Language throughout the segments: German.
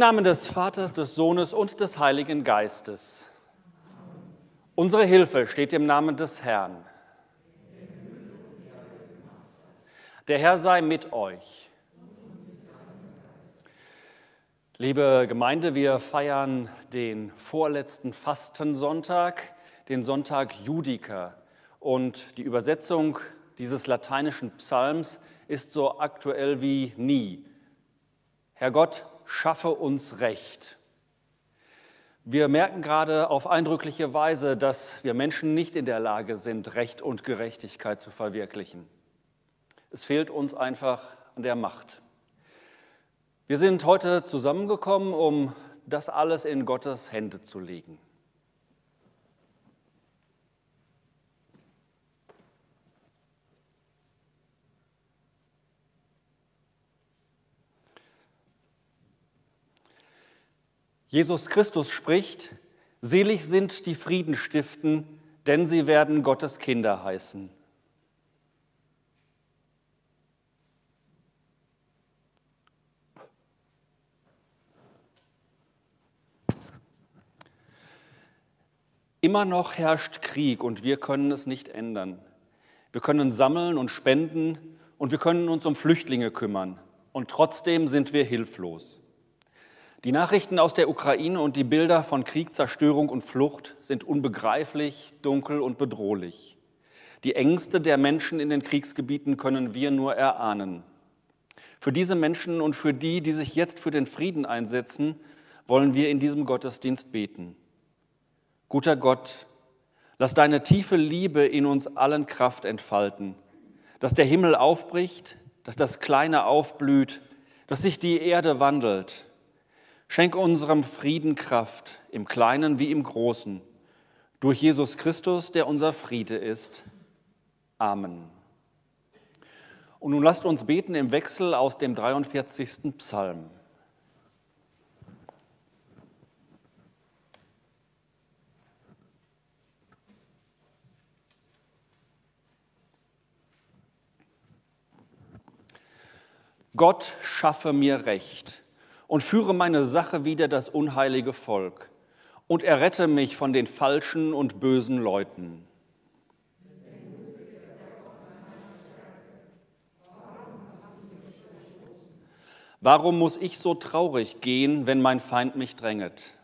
Namen des Vaters, des Sohnes und des Heiligen Geistes. Unsere Hilfe steht im Namen des Herrn. Der Herr sei mit euch. Liebe Gemeinde, wir feiern den vorletzten Fastensonntag, den Sonntag Judica. Und die Übersetzung dieses lateinischen Psalms ist so aktuell wie nie. Herr Gott, schaffe uns Recht. Wir merken gerade auf eindrückliche Weise, dass wir Menschen nicht in der Lage sind, Recht und Gerechtigkeit zu verwirklichen. Es fehlt uns einfach an der Macht. Wir sind heute zusammengekommen, um das alles in Gottes Hände zu legen. Jesus Christus spricht, selig sind die Frieden stiften, denn sie werden Gottes Kinder heißen. Immer noch herrscht Krieg und wir können es nicht ändern. Wir können sammeln und spenden und wir können uns um Flüchtlinge kümmern und trotzdem sind wir hilflos. Die Nachrichten aus der Ukraine und die Bilder von Krieg, Zerstörung und Flucht sind unbegreiflich, dunkel und bedrohlich. Die Ängste der Menschen in den Kriegsgebieten können wir nur erahnen. Für diese Menschen und für die, die sich jetzt für den Frieden einsetzen, wollen wir in diesem Gottesdienst beten. Guter Gott, lass deine tiefe Liebe in uns allen Kraft entfalten, dass der Himmel aufbricht, dass das Kleine aufblüht, dass sich die Erde wandelt. Schenk unserem Frieden Kraft, im Kleinen wie im Großen, durch Jesus Christus, der unser Friede ist. Amen. Und nun lasst uns beten im Wechsel aus dem 43. Psalm. Gott schaffe mir Recht und führe meine Sache wider das unheilige Volk und errette mich von den falschen und bösen Leuten. Warum muss ich so traurig gehen, wenn mein Feind mich dränget?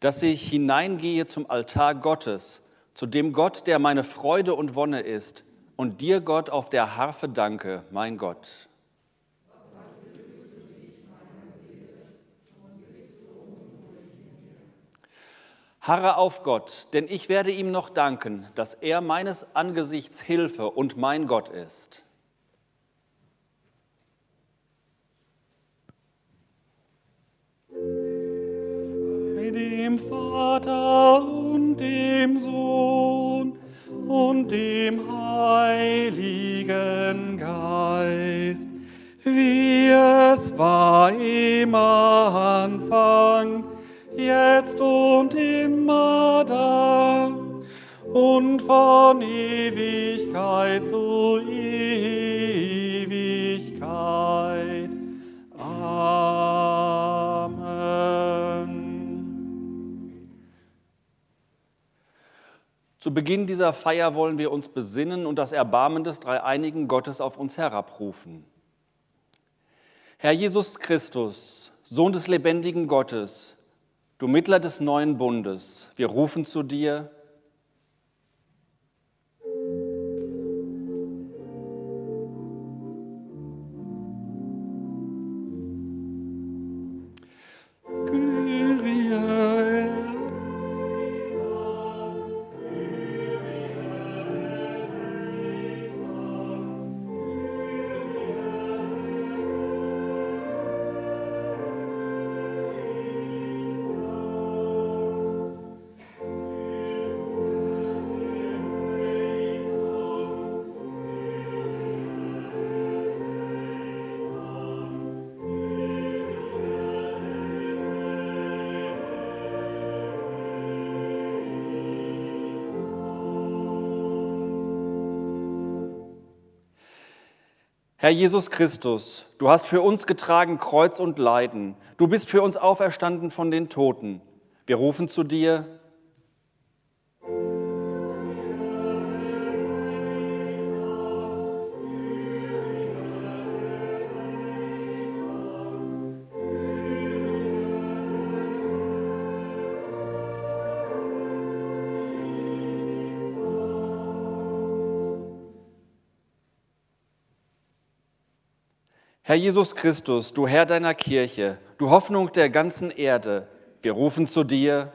Dass ich hineingehe zum Altar Gottes, zu dem Gott, der meine Freude und Wonne ist, und dir, Gott, auf der Harfe danke, mein Gott. Harre auf Gott, denn ich werde ihm noch danken, dass er meines Angesichts Hilfe und mein Gott ist. Vater und dem Sohn und dem Heiligen Geist, wie es war im Anfang, jetzt und immer da und von Ewigkeit zu Ewigkeit. Zu Beginn dieser Feier wollen wir uns besinnen und das Erbarmen des dreieinigen Gottes auf uns herabrufen. Herr Jesus Christus, Sohn des lebendigen Gottes, du Mittler des neuen Bundes, wir rufen zu dir, Herr Jesus Christus, du hast für uns getragen Kreuz und Leiden. Du bist für uns auferstanden von den Toten. Wir rufen zu dir, Herr Jesus Christus, du Herr deiner Kirche, du Hoffnung der ganzen Erde, wir rufen zu dir.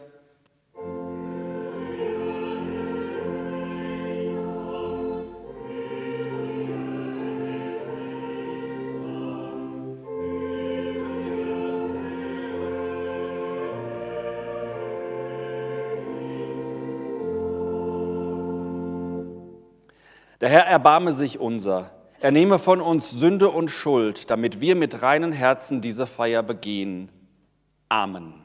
Der Herr erbarme sich unser. Er nehme von uns Sünde und Schuld, damit wir mit reinen Herzen diese Feier begehen. Amen.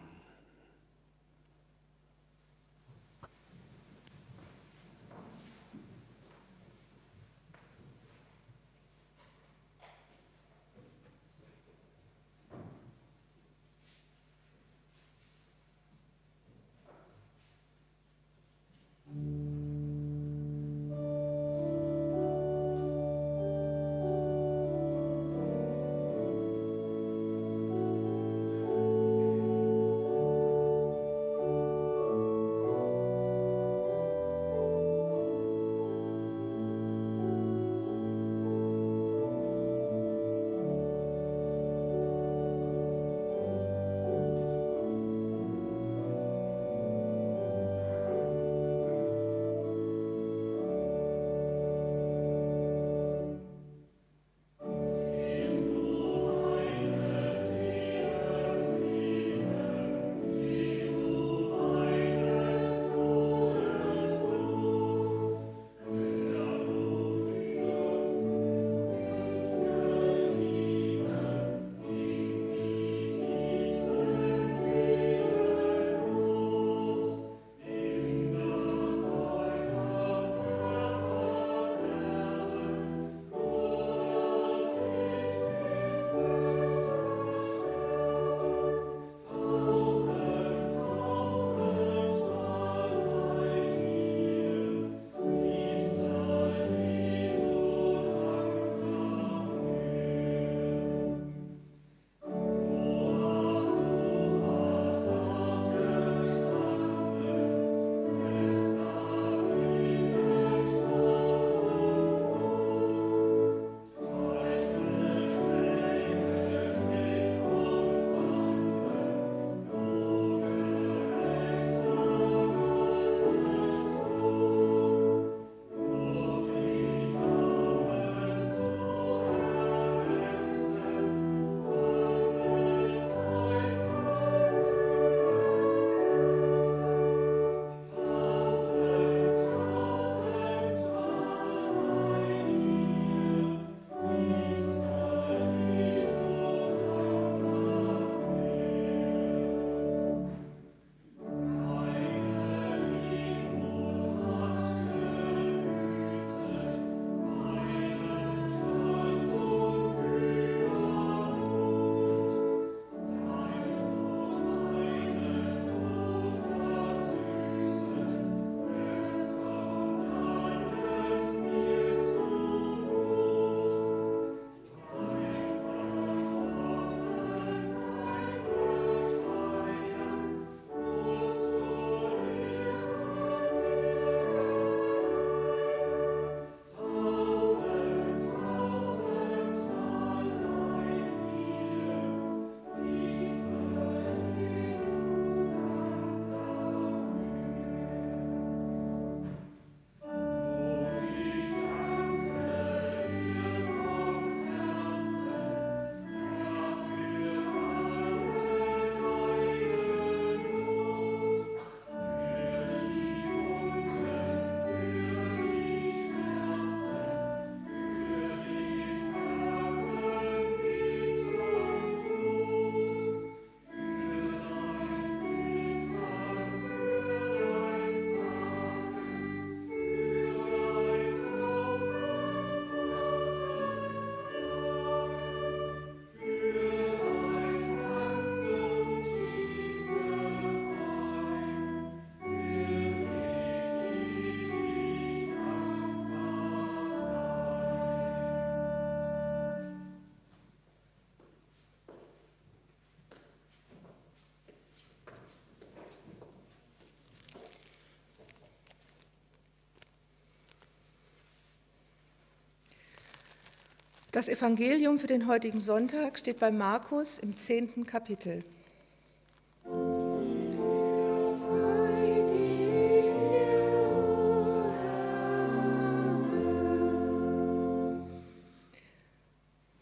Das Evangelium für den heutigen Sonntag steht bei Markus im zehnten Kapitel.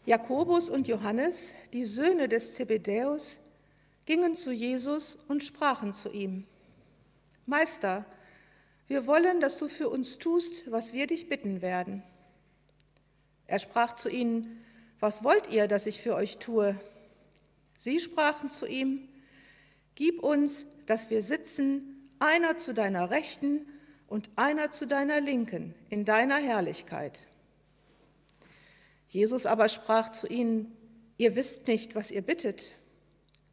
Jakobus und Johannes, die Söhne des Zebedäus, gingen zu Jesus und sprachen zu ihm, Meister, wir wollen, dass du für uns tust, was wir dich bitten werden. Er sprach zu ihnen, was wollt ihr, dass ich für euch tue? Sie sprachen zu ihm, gib uns, dass wir sitzen, einer zu deiner Rechten und einer zu deiner Linken in deiner Herrlichkeit. Jesus aber sprach zu ihnen, ihr wisst nicht, was ihr bittet.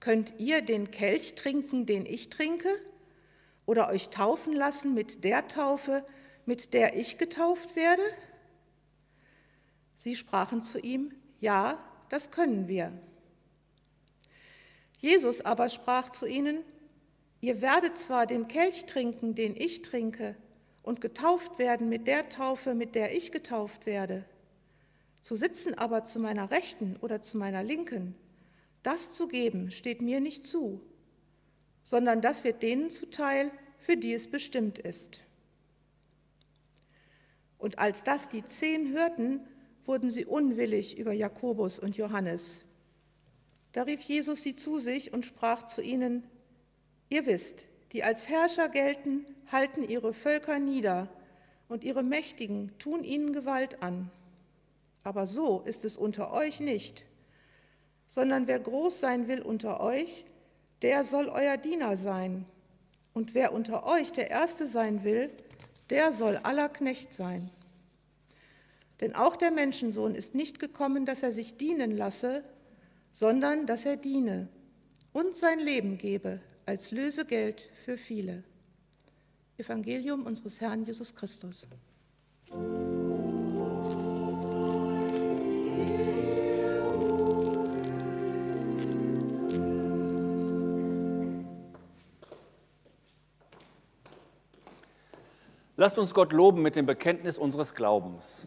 Könnt ihr den Kelch trinken, den ich trinke? Oder euch taufen lassen mit der Taufe, mit der ich getauft werde? Sie sprachen zu ihm, ja, das können wir. Jesus aber sprach zu ihnen, ihr werdet zwar den Kelch trinken, den ich trinke, und getauft werden mit der Taufe, mit der ich getauft werde. Zu sitzen aber zu meiner Rechten oder zu meiner Linken, das zu geben, steht mir nicht zu, sondern das wird denen zuteil, für die es bestimmt ist. Und als das die zehn hörten, wurden sie unwillig über Jakobus und Johannes. Da rief Jesus sie zu sich und sprach zu ihnen, Ihr wisst, die als Herrscher gelten, halten ihre Völker nieder, und ihre Mächtigen tun ihnen Gewalt an. Aber so ist es unter euch nicht, sondern wer groß sein will unter euch, der soll euer Diener sein. Und wer unter euch der Erste sein will, der soll aller Knecht sein. Denn auch der Menschensohn ist nicht gekommen, dass er sich dienen lasse, sondern dass er diene und sein Leben gebe als Lösegeld für viele. Evangelium unseres Herrn Jesus Christus. Lasst uns Gott loben mit dem Bekenntnis unseres Glaubens.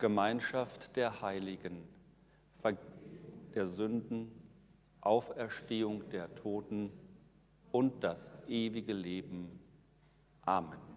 Gemeinschaft der Heiligen, Vergebung der Sünden, Auferstehung der Toten und das ewige Leben. Amen.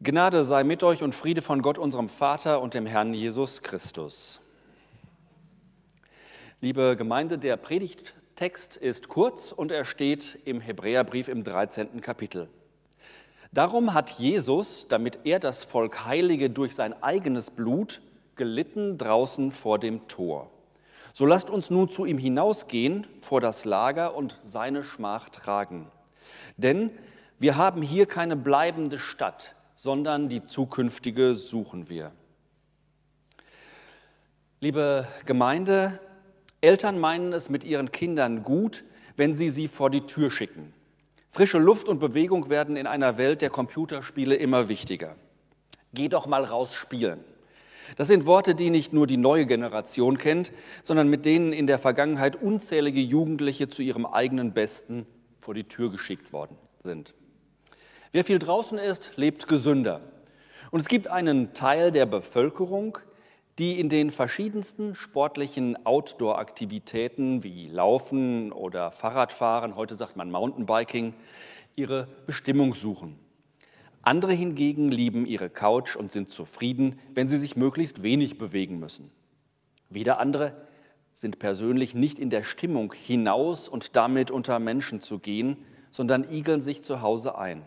Gnade sei mit euch und Friede von Gott, unserem Vater und dem Herrn Jesus Christus. Liebe Gemeinde, der Predigttext ist kurz und er steht im Hebräerbrief im 13. Kapitel. Darum hat Jesus, damit er das Volk heilige durch sein eigenes Blut, gelitten draußen vor dem Tor. So lasst uns nun zu ihm hinausgehen vor das Lager und seine Schmach tragen. Denn wir haben hier keine bleibende Stadt, sondern die zukünftige suchen wir. Liebe Gemeinde, Eltern meinen es mit ihren Kindern gut, wenn sie sie vor die Tür schicken. Frische Luft und Bewegung werden in einer Welt der Computerspiele immer wichtiger. Geh doch mal raus spielen. Das sind Worte, die nicht nur die neue Generation kennt, sondern mit denen in der Vergangenheit unzählige Jugendliche zu ihrem eigenen Besten vor die Tür geschickt worden sind. Wer viel draußen ist, lebt gesünder. Und es gibt einen Teil der Bevölkerung, die in den verschiedensten sportlichen Outdoor-Aktivitäten wie Laufen oder Fahrradfahren, heute sagt man Mountainbiking, ihre Bestimmung suchen. Andere hingegen lieben ihre Couch und sind zufrieden, wenn sie sich möglichst wenig bewegen müssen. Wieder andere sind persönlich nicht in der Stimmung, hinaus und damit unter Menschen zu gehen, sondern igeln sich zu Hause ein.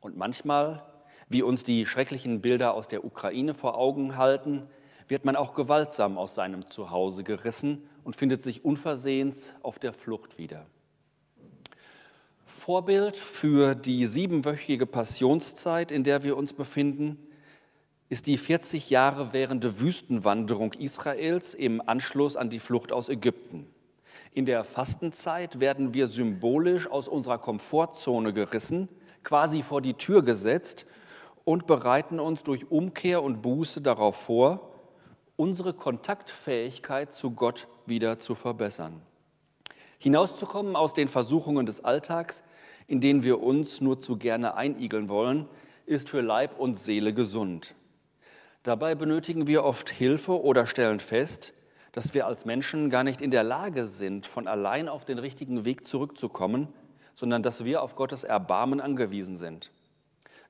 Und manchmal, wie uns die schrecklichen Bilder aus der Ukraine vor Augen halten, wird man auch gewaltsam aus seinem Zuhause gerissen und findet sich unversehens auf der Flucht wieder. Vorbild für die siebenwöchige Passionszeit, in der wir uns befinden, ist die 40 Jahre währende Wüstenwanderung Israels im Anschluss an die Flucht aus Ägypten. In der Fastenzeit werden wir symbolisch aus unserer Komfortzone gerissen quasi vor die Tür gesetzt und bereiten uns durch Umkehr und Buße darauf vor, unsere Kontaktfähigkeit zu Gott wieder zu verbessern. Hinauszukommen aus den Versuchungen des Alltags, in denen wir uns nur zu gerne einigeln wollen, ist für Leib und Seele gesund. Dabei benötigen wir oft Hilfe oder stellen fest, dass wir als Menschen gar nicht in der Lage sind, von allein auf den richtigen Weg zurückzukommen, sondern dass wir auf Gottes Erbarmen angewiesen sind.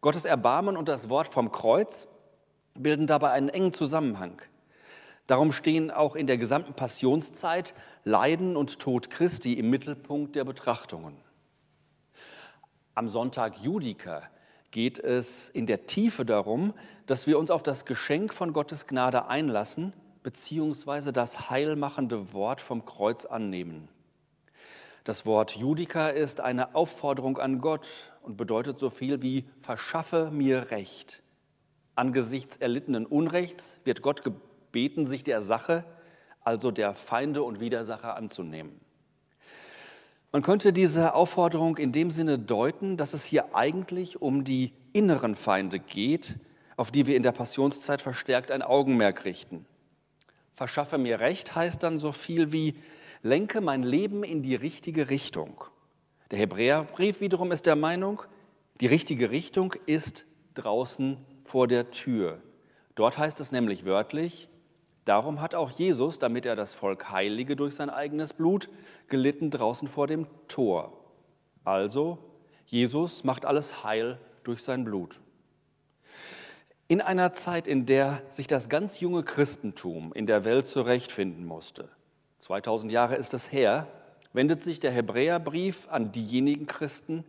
Gottes Erbarmen und das Wort vom Kreuz bilden dabei einen engen Zusammenhang. Darum stehen auch in der gesamten Passionszeit Leiden und Tod Christi im Mittelpunkt der Betrachtungen. Am Sonntag Judica geht es in der Tiefe darum, dass wir uns auf das Geschenk von Gottes Gnade einlassen, beziehungsweise das heilmachende Wort vom Kreuz annehmen. Das Wort Judica ist eine Aufforderung an Gott und bedeutet so viel wie verschaffe mir Recht. Angesichts erlittenen Unrechts wird Gott gebeten, sich der Sache, also der Feinde und Widersacher anzunehmen. Man könnte diese Aufforderung in dem Sinne deuten, dass es hier eigentlich um die inneren Feinde geht, auf die wir in der Passionszeit verstärkt ein Augenmerk richten. Verschaffe mir Recht heißt dann so viel wie lenke mein Leben in die richtige Richtung. Der Hebräerbrief wiederum ist der Meinung, die richtige Richtung ist draußen vor der Tür. Dort heißt es nämlich wörtlich, darum hat auch Jesus, damit er das Volk heilige durch sein eigenes Blut, gelitten draußen vor dem Tor. Also, Jesus macht alles heil durch sein Blut. In einer Zeit, in der sich das ganz junge Christentum in der Welt zurechtfinden musste, 2000 Jahre ist es her, wendet sich der Hebräerbrief an diejenigen Christen,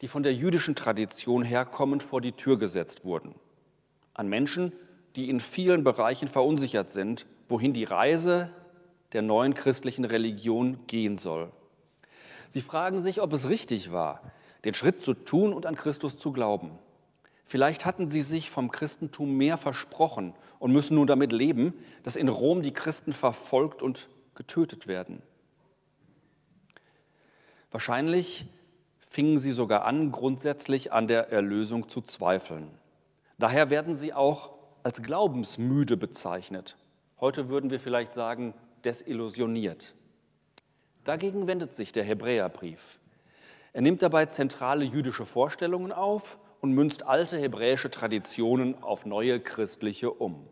die von der jüdischen Tradition herkommend vor die Tür gesetzt wurden. An Menschen, die in vielen Bereichen verunsichert sind, wohin die Reise der neuen christlichen Religion gehen soll. Sie fragen sich, ob es richtig war, den Schritt zu tun und an Christus zu glauben. Vielleicht hatten sie sich vom Christentum mehr versprochen und müssen nun damit leben, dass in Rom die Christen verfolgt und getötet werden. Wahrscheinlich fingen sie sogar an, grundsätzlich an der Erlösung zu zweifeln. Daher werden sie auch als glaubensmüde bezeichnet. Heute würden wir vielleicht sagen, desillusioniert. Dagegen wendet sich der Hebräerbrief. Er nimmt dabei zentrale jüdische Vorstellungen auf und münzt alte hebräische Traditionen auf neue christliche um.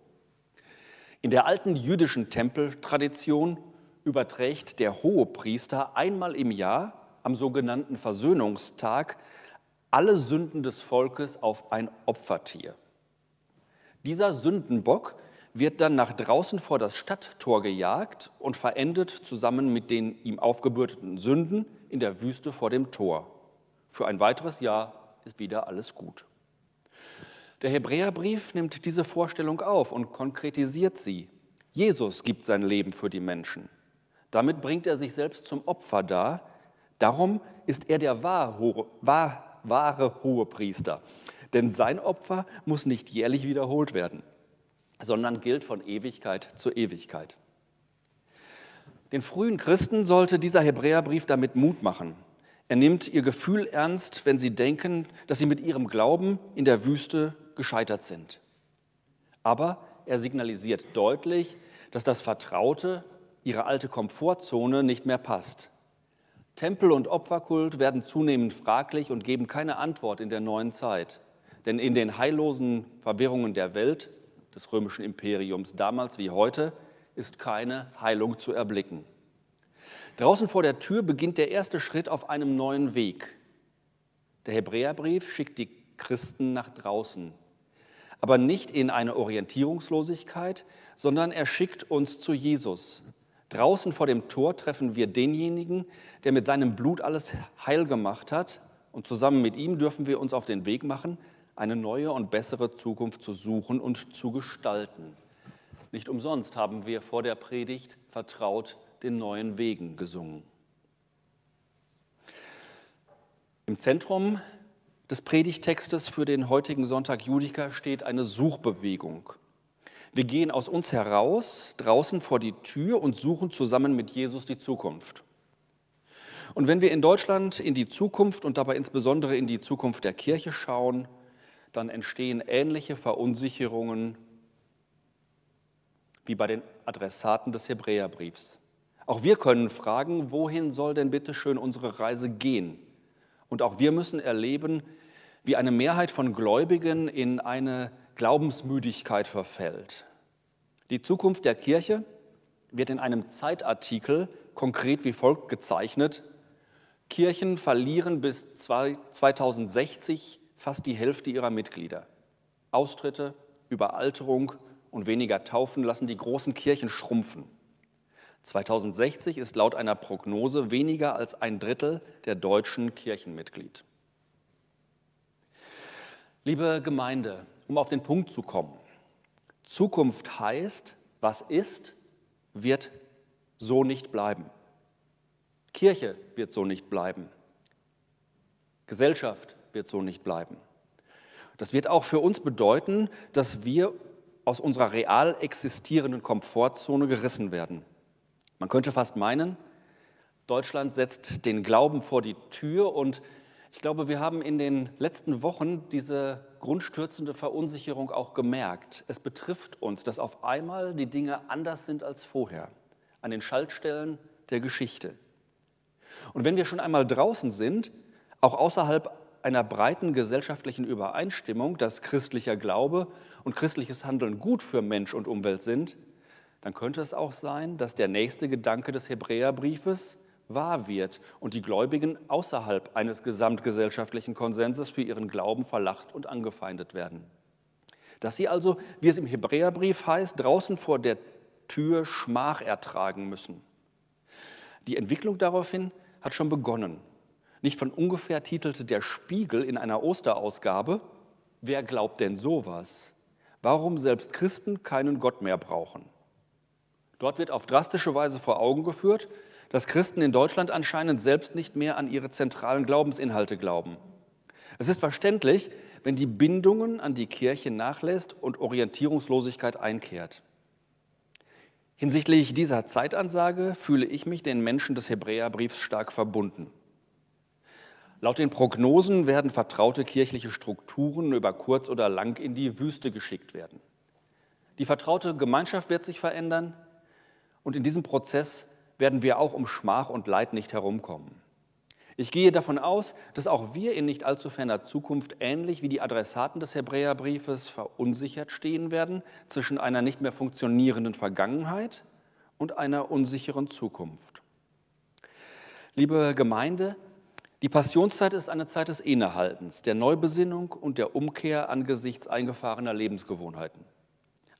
In der alten jüdischen Tempeltradition überträgt der Hohepriester einmal im Jahr am sogenannten Versöhnungstag alle Sünden des Volkes auf ein Opfertier. Dieser Sündenbock wird dann nach draußen vor das Stadttor gejagt und verendet zusammen mit den ihm aufgebürdeten Sünden in der Wüste vor dem Tor. Für ein weiteres Jahr ist wieder alles gut. Der Hebräerbrief nimmt diese Vorstellung auf und konkretisiert sie. Jesus gibt sein Leben für die Menschen. Damit bringt er sich selbst zum Opfer dar. Darum ist er der wahre, wahr, wahre Hohepriester. Denn sein Opfer muss nicht jährlich wiederholt werden, sondern gilt von Ewigkeit zu Ewigkeit. Den frühen Christen sollte dieser Hebräerbrief damit Mut machen. Er nimmt ihr Gefühl ernst, wenn sie denken, dass sie mit ihrem Glauben in der Wüste gescheitert sind. Aber er signalisiert deutlich, dass das Vertraute, ihre alte Komfortzone nicht mehr passt. Tempel und Opferkult werden zunehmend fraglich und geben keine Antwort in der neuen Zeit. Denn in den heillosen Verwirrungen der Welt, des römischen Imperiums damals wie heute, ist keine Heilung zu erblicken. Draußen vor der Tür beginnt der erste Schritt auf einem neuen Weg. Der Hebräerbrief schickt die Christen nach draußen, aber nicht in eine Orientierungslosigkeit, sondern er schickt uns zu Jesus. Draußen vor dem Tor treffen wir denjenigen, der mit seinem Blut alles heil gemacht hat, und zusammen mit ihm dürfen wir uns auf den Weg machen, eine neue und bessere Zukunft zu suchen und zu gestalten. Nicht umsonst haben wir vor der Predigt vertraut den neuen Wegen gesungen. Im Zentrum des Predigtextes für den heutigen Sonntag Judika steht eine Suchbewegung. Wir gehen aus uns heraus, draußen vor die Tür und suchen zusammen mit Jesus die Zukunft. Und wenn wir in Deutschland in die Zukunft und dabei insbesondere in die Zukunft der Kirche schauen, dann entstehen ähnliche Verunsicherungen wie bei den Adressaten des Hebräerbriefs. Auch wir können fragen, wohin soll denn bitte schön unsere Reise gehen? Und auch wir müssen erleben, wie eine Mehrheit von Gläubigen in eine Glaubensmüdigkeit verfällt. Die Zukunft der Kirche wird in einem Zeitartikel konkret wie folgt gezeichnet. Kirchen verlieren bis 2060 fast die Hälfte ihrer Mitglieder. Austritte, Überalterung und weniger Taufen lassen die großen Kirchen schrumpfen. 2060 ist laut einer Prognose weniger als ein Drittel der deutschen Kirchenmitglied. Liebe Gemeinde, um auf den Punkt zu kommen, Zukunft heißt, was ist, wird so nicht bleiben. Kirche wird so nicht bleiben. Gesellschaft wird so nicht bleiben. Das wird auch für uns bedeuten, dass wir aus unserer real existierenden Komfortzone gerissen werden. Man könnte fast meinen, Deutschland setzt den Glauben vor die Tür und ich glaube, wir haben in den letzten Wochen diese grundstürzende Verunsicherung auch gemerkt. Es betrifft uns, dass auf einmal die Dinge anders sind als vorher, an den Schaltstellen der Geschichte. Und wenn wir schon einmal draußen sind, auch außerhalb einer breiten gesellschaftlichen Übereinstimmung, dass christlicher Glaube und christliches Handeln gut für Mensch und Umwelt sind, dann könnte es auch sein, dass der nächste Gedanke des Hebräerbriefes wahr wird und die Gläubigen außerhalb eines gesamtgesellschaftlichen Konsenses für ihren Glauben verlacht und angefeindet werden. Dass sie also, wie es im Hebräerbrief heißt, draußen vor der Tür Schmach ertragen müssen. Die Entwicklung daraufhin hat schon begonnen. Nicht von ungefähr titelte der Spiegel in einer Osterausgabe, wer glaubt denn sowas? Warum selbst Christen keinen Gott mehr brauchen? Dort wird auf drastische Weise vor Augen geführt, dass Christen in Deutschland anscheinend selbst nicht mehr an ihre zentralen Glaubensinhalte glauben. Es ist verständlich, wenn die Bindungen an die Kirche nachlässt und Orientierungslosigkeit einkehrt. Hinsichtlich dieser Zeitansage fühle ich mich den Menschen des Hebräerbriefs stark verbunden. Laut den Prognosen werden vertraute kirchliche Strukturen über kurz oder lang in die Wüste geschickt werden. Die vertraute Gemeinschaft wird sich verändern und in diesem Prozess werden wir auch um Schmach und Leid nicht herumkommen. Ich gehe davon aus, dass auch wir in nicht allzu ferner Zukunft ähnlich wie die Adressaten des Hebräerbriefes verunsichert stehen werden zwischen einer nicht mehr funktionierenden Vergangenheit und einer unsicheren Zukunft. Liebe Gemeinde, Die Passionszeit ist eine Zeit des Innehaltens, der Neubesinnung und der Umkehr angesichts eingefahrener Lebensgewohnheiten.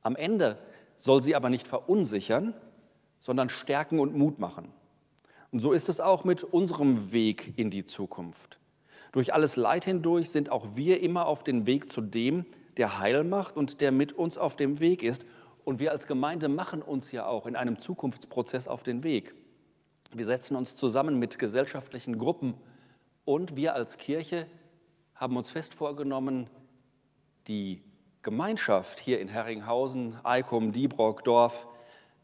Am Ende soll sie aber nicht verunsichern, sondern stärken und Mut machen. Und so ist es auch mit unserem Weg in die Zukunft. Durch alles Leid hindurch sind auch wir immer auf dem Weg zu dem, der Heil macht und der mit uns auf dem Weg ist. Und wir als Gemeinde machen uns ja auch in einem Zukunftsprozess auf den Weg. Wir setzen uns zusammen mit gesellschaftlichen Gruppen und wir als Kirche haben uns fest vorgenommen, die Gemeinschaft hier in Herringhausen, Eikum, Diebrock, Dorf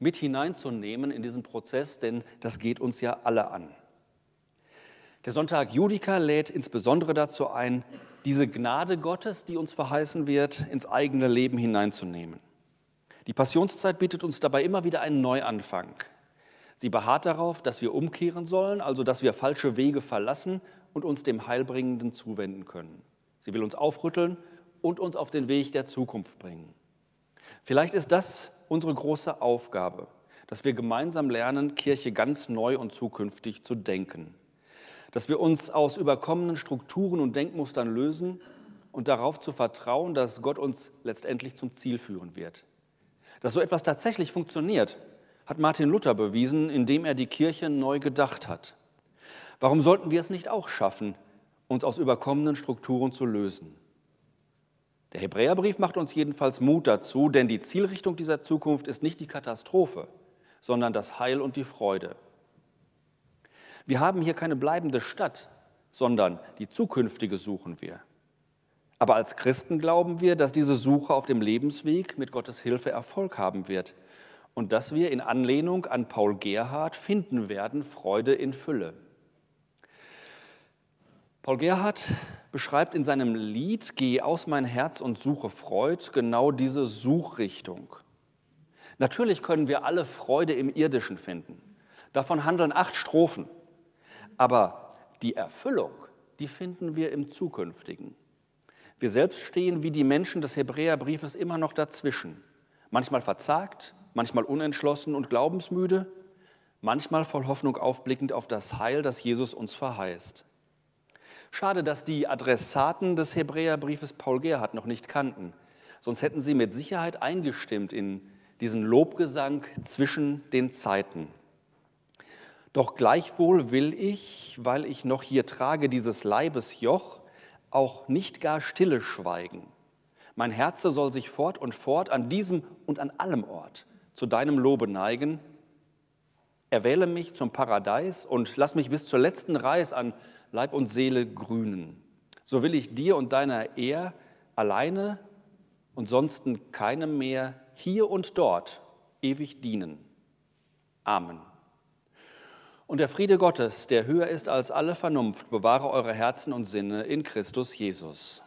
mit hineinzunehmen in diesen Prozess, denn das geht uns ja alle an. Der Sonntag Judika lädt insbesondere dazu ein, diese Gnade Gottes, die uns verheißen wird, ins eigene Leben hineinzunehmen. Die Passionszeit bietet uns dabei immer wieder einen Neuanfang. Sie beharrt darauf, dass wir umkehren sollen, also dass wir falsche Wege verlassen und uns dem Heilbringenden zuwenden können. Sie will uns aufrütteln und uns auf den Weg der Zukunft bringen. Vielleicht ist das unsere große Aufgabe, dass wir gemeinsam lernen, Kirche ganz neu und zukünftig zu denken. Dass wir uns aus überkommenen Strukturen und Denkmustern lösen und darauf zu vertrauen, dass Gott uns letztendlich zum Ziel führen wird. Dass so etwas tatsächlich funktioniert, hat Martin Luther bewiesen, indem er die Kirche neu gedacht hat. Warum sollten wir es nicht auch schaffen, uns aus überkommenen Strukturen zu lösen? Der Hebräerbrief macht uns jedenfalls Mut dazu, denn die Zielrichtung dieser Zukunft ist nicht die Katastrophe, sondern das Heil und die Freude. Wir haben hier keine bleibende Stadt, sondern die zukünftige suchen wir. Aber als Christen glauben wir, dass diese Suche auf dem Lebensweg mit Gottes Hilfe Erfolg haben wird und dass wir in Anlehnung an Paul Gerhard finden werden Freude in Fülle. Paul Gerhard beschreibt in seinem Lied Geh aus mein Herz und suche Freud genau diese Suchrichtung. Natürlich können wir alle Freude im Irdischen finden. Davon handeln acht Strophen. Aber die Erfüllung, die finden wir im Zukünftigen. Wir selbst stehen wie die Menschen des Hebräerbriefes immer noch dazwischen. Manchmal verzagt, manchmal unentschlossen und glaubensmüde, manchmal voll Hoffnung aufblickend auf das Heil, das Jesus uns verheißt. Schade, dass die Adressaten des Hebräerbriefes Paul Gerhard noch nicht kannten. Sonst hätten sie mit Sicherheit eingestimmt in diesen Lobgesang zwischen den Zeiten. Doch gleichwohl will ich, weil ich noch hier trage dieses Leibes Joch, auch nicht gar stille schweigen. Mein Herze soll sich fort und fort an diesem und an allem Ort zu deinem Lobe neigen. Erwähle mich zum Paradies und lass mich bis zur letzten Reis an Leib und Seele grünen. So will ich dir und deiner Ehr alleine und sonst keinem mehr hier und dort ewig dienen. Amen. Und der Friede Gottes, der höher ist als alle Vernunft, bewahre eure Herzen und Sinne in Christus Jesus.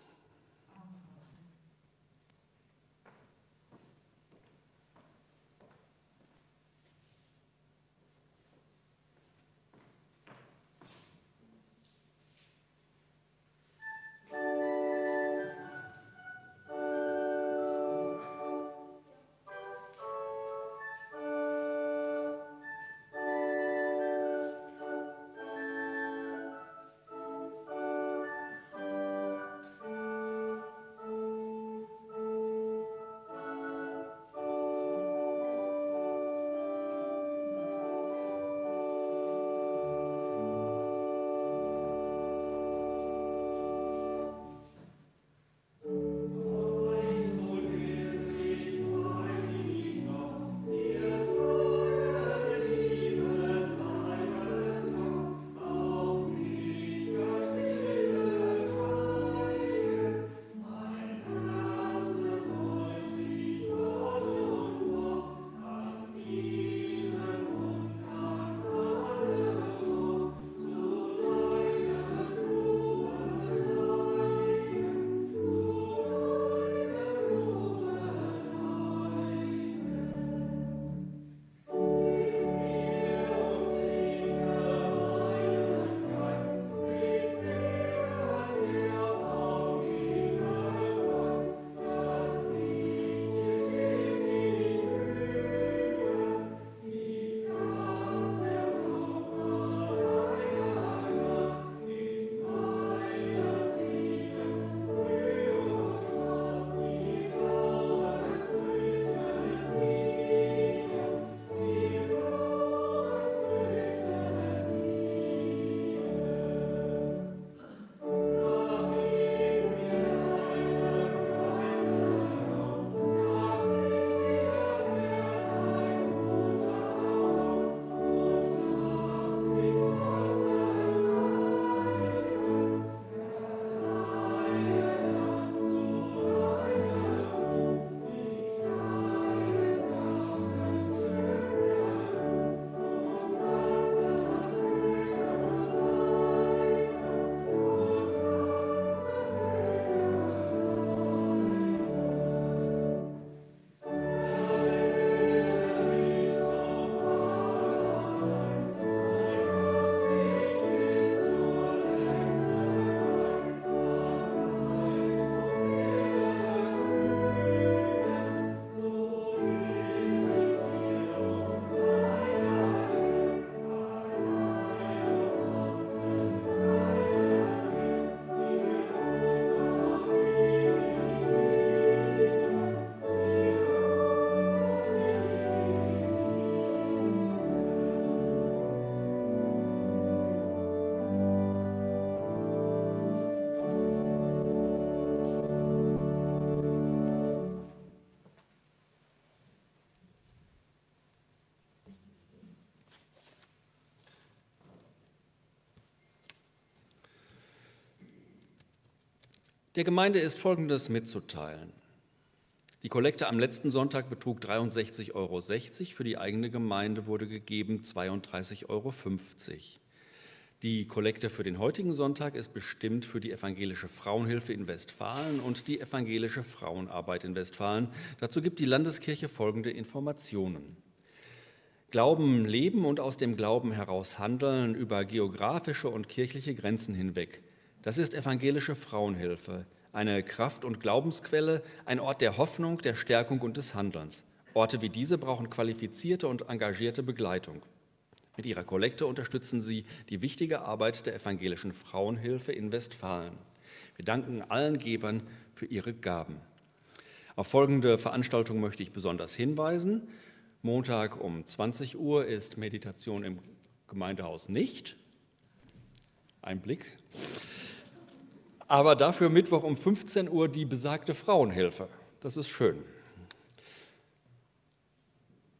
Der Gemeinde ist Folgendes mitzuteilen. Die Kollekte am letzten Sonntag betrug 63,60 Euro. Für die eigene Gemeinde wurde gegeben 32,50 Euro. Die Kollekte für den heutigen Sonntag ist bestimmt für die Evangelische Frauenhilfe in Westfalen und die Evangelische Frauenarbeit in Westfalen. Dazu gibt die Landeskirche folgende Informationen. Glauben leben und aus dem Glauben heraus handeln über geografische und kirchliche Grenzen hinweg. Das ist evangelische Frauenhilfe, eine Kraft- und Glaubensquelle, ein Ort der Hoffnung, der Stärkung und des Handelns. Orte wie diese brauchen qualifizierte und engagierte Begleitung. Mit ihrer Kollekte unterstützen sie die wichtige Arbeit der evangelischen Frauenhilfe in Westfalen. Wir danken allen Gebern für ihre Gaben. Auf folgende Veranstaltung möchte ich besonders hinweisen. Montag um 20 Uhr ist Meditation im Gemeindehaus nicht. Ein Blick aber dafür Mittwoch um 15 Uhr die besagte Frauenhilfe. Das ist schön.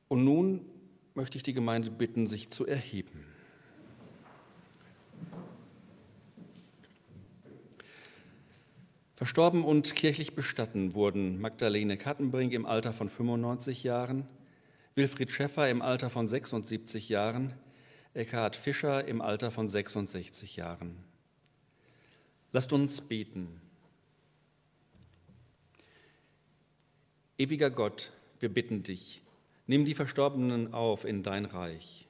Und nun möchte ich die Gemeinde bitten, sich zu erheben. Verstorben und kirchlich bestatten wurden Magdalene Kattenbrink im Alter von 95 Jahren, Wilfried Schäffer im Alter von 76 Jahren, Eckhard Fischer im Alter von 66 Jahren. Lasst uns beten. Ewiger Gott, wir bitten dich, nimm die Verstorbenen auf in dein Reich.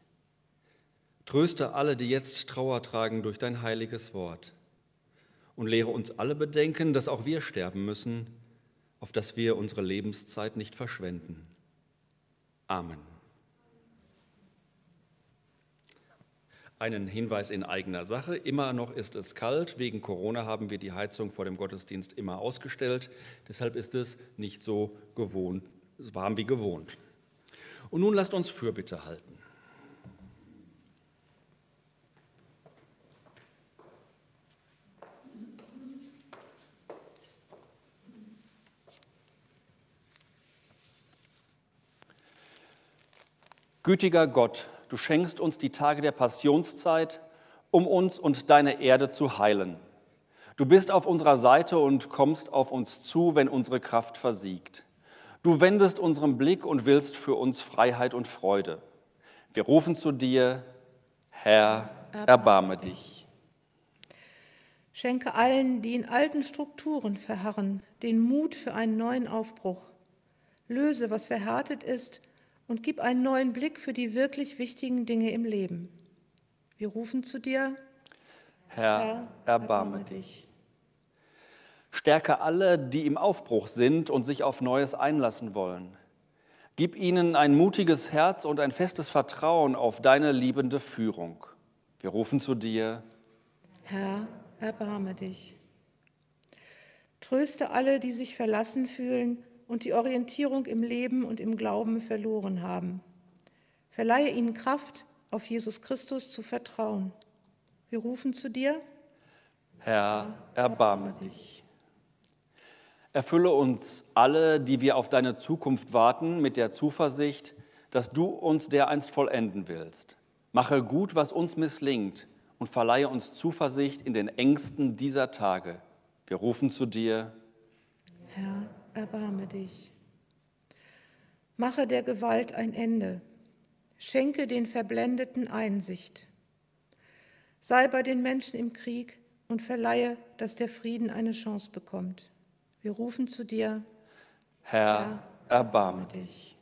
Tröste alle, die jetzt Trauer tragen durch dein heiliges Wort. Und lehre uns alle bedenken, dass auch wir sterben müssen, auf dass wir unsere Lebenszeit nicht verschwenden. Amen. Einen Hinweis in eigener Sache. Immer noch ist es kalt. Wegen Corona haben wir die Heizung vor dem Gottesdienst immer ausgestellt. Deshalb ist es nicht so gewohnt, warm wie gewohnt. Und nun lasst uns Fürbitte halten. Gütiger Gott, du schenkst uns die Tage der Passionszeit, um uns und deine Erde zu heilen. Du bist auf unserer Seite und kommst auf uns zu, wenn unsere Kraft versiegt. Du wendest unseren Blick und willst für uns Freiheit und Freude. Wir rufen zu dir, Herr, erbarme dich. Schenke allen, die in alten Strukturen verharren, den Mut für einen neuen Aufbruch. Löse, was verhärtet ist, und gib einen neuen Blick für die wirklich wichtigen Dinge im Leben. Wir rufen zu dir, Herr, Herr erbarme dich. Stärke alle, die im Aufbruch sind und sich auf Neues einlassen wollen. Gib ihnen ein mutiges Herz und ein festes Vertrauen auf deine liebende Führung. Wir rufen zu dir, Herr, erbarme dich. Tröste alle, die sich verlassen fühlen und die Orientierung im Leben und im Glauben verloren haben. Verleihe ihnen Kraft, auf Jesus Christus zu vertrauen. Wir rufen zu dir. Herr, erbarme dich. Erfülle uns alle, die wir auf deine Zukunft warten, mit der Zuversicht, dass du uns dereinst vollenden willst. Mache gut, was uns misslingt und verleihe uns Zuversicht in den Ängsten dieser Tage. Wir rufen zu dir. Herr, erbarme dich. Mache der Gewalt ein Ende. Schenke den Verblendeten Einsicht. Sei bei den Menschen im Krieg und verleihe, dass der Frieden eine Chance bekommt. Wir rufen zu dir. Herr, erbarme dich.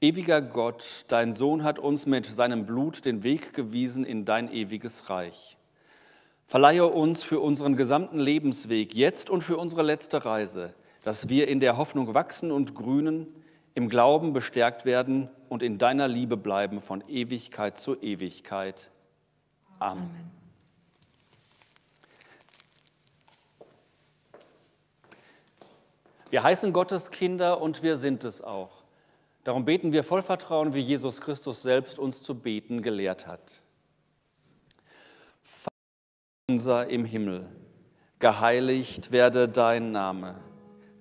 Ewiger Gott, dein Sohn hat uns mit seinem Blut den Weg gewiesen in dein ewiges Reich. Verleihe uns für unseren gesamten Lebensweg, jetzt und für unsere letzte Reise, dass wir in der Hoffnung wachsen und grünen, im Glauben bestärkt werden und in deiner Liebe bleiben von Ewigkeit zu Ewigkeit. Amen. Amen. Wir heißen Gottes Kinder und wir sind es auch. Darum beten wir voll Vertrauen, wie Jesus Christus selbst uns zu beten gelehrt hat. Vater unser im Himmel, geheiligt werde dein Name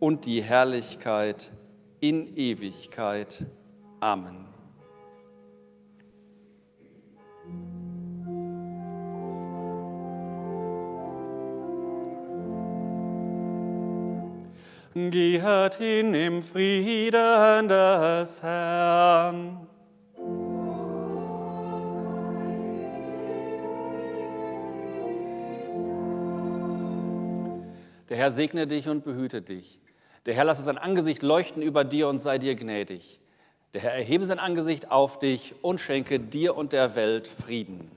und die Herrlichkeit in Ewigkeit. Amen. Geht hin im Frieden des Herrn. Der Herr segne dich und behüte dich. Der Herr lasse sein Angesicht leuchten über dir und sei dir gnädig. Der Herr erhebe sein Angesicht auf dich und schenke dir und der Welt Frieden.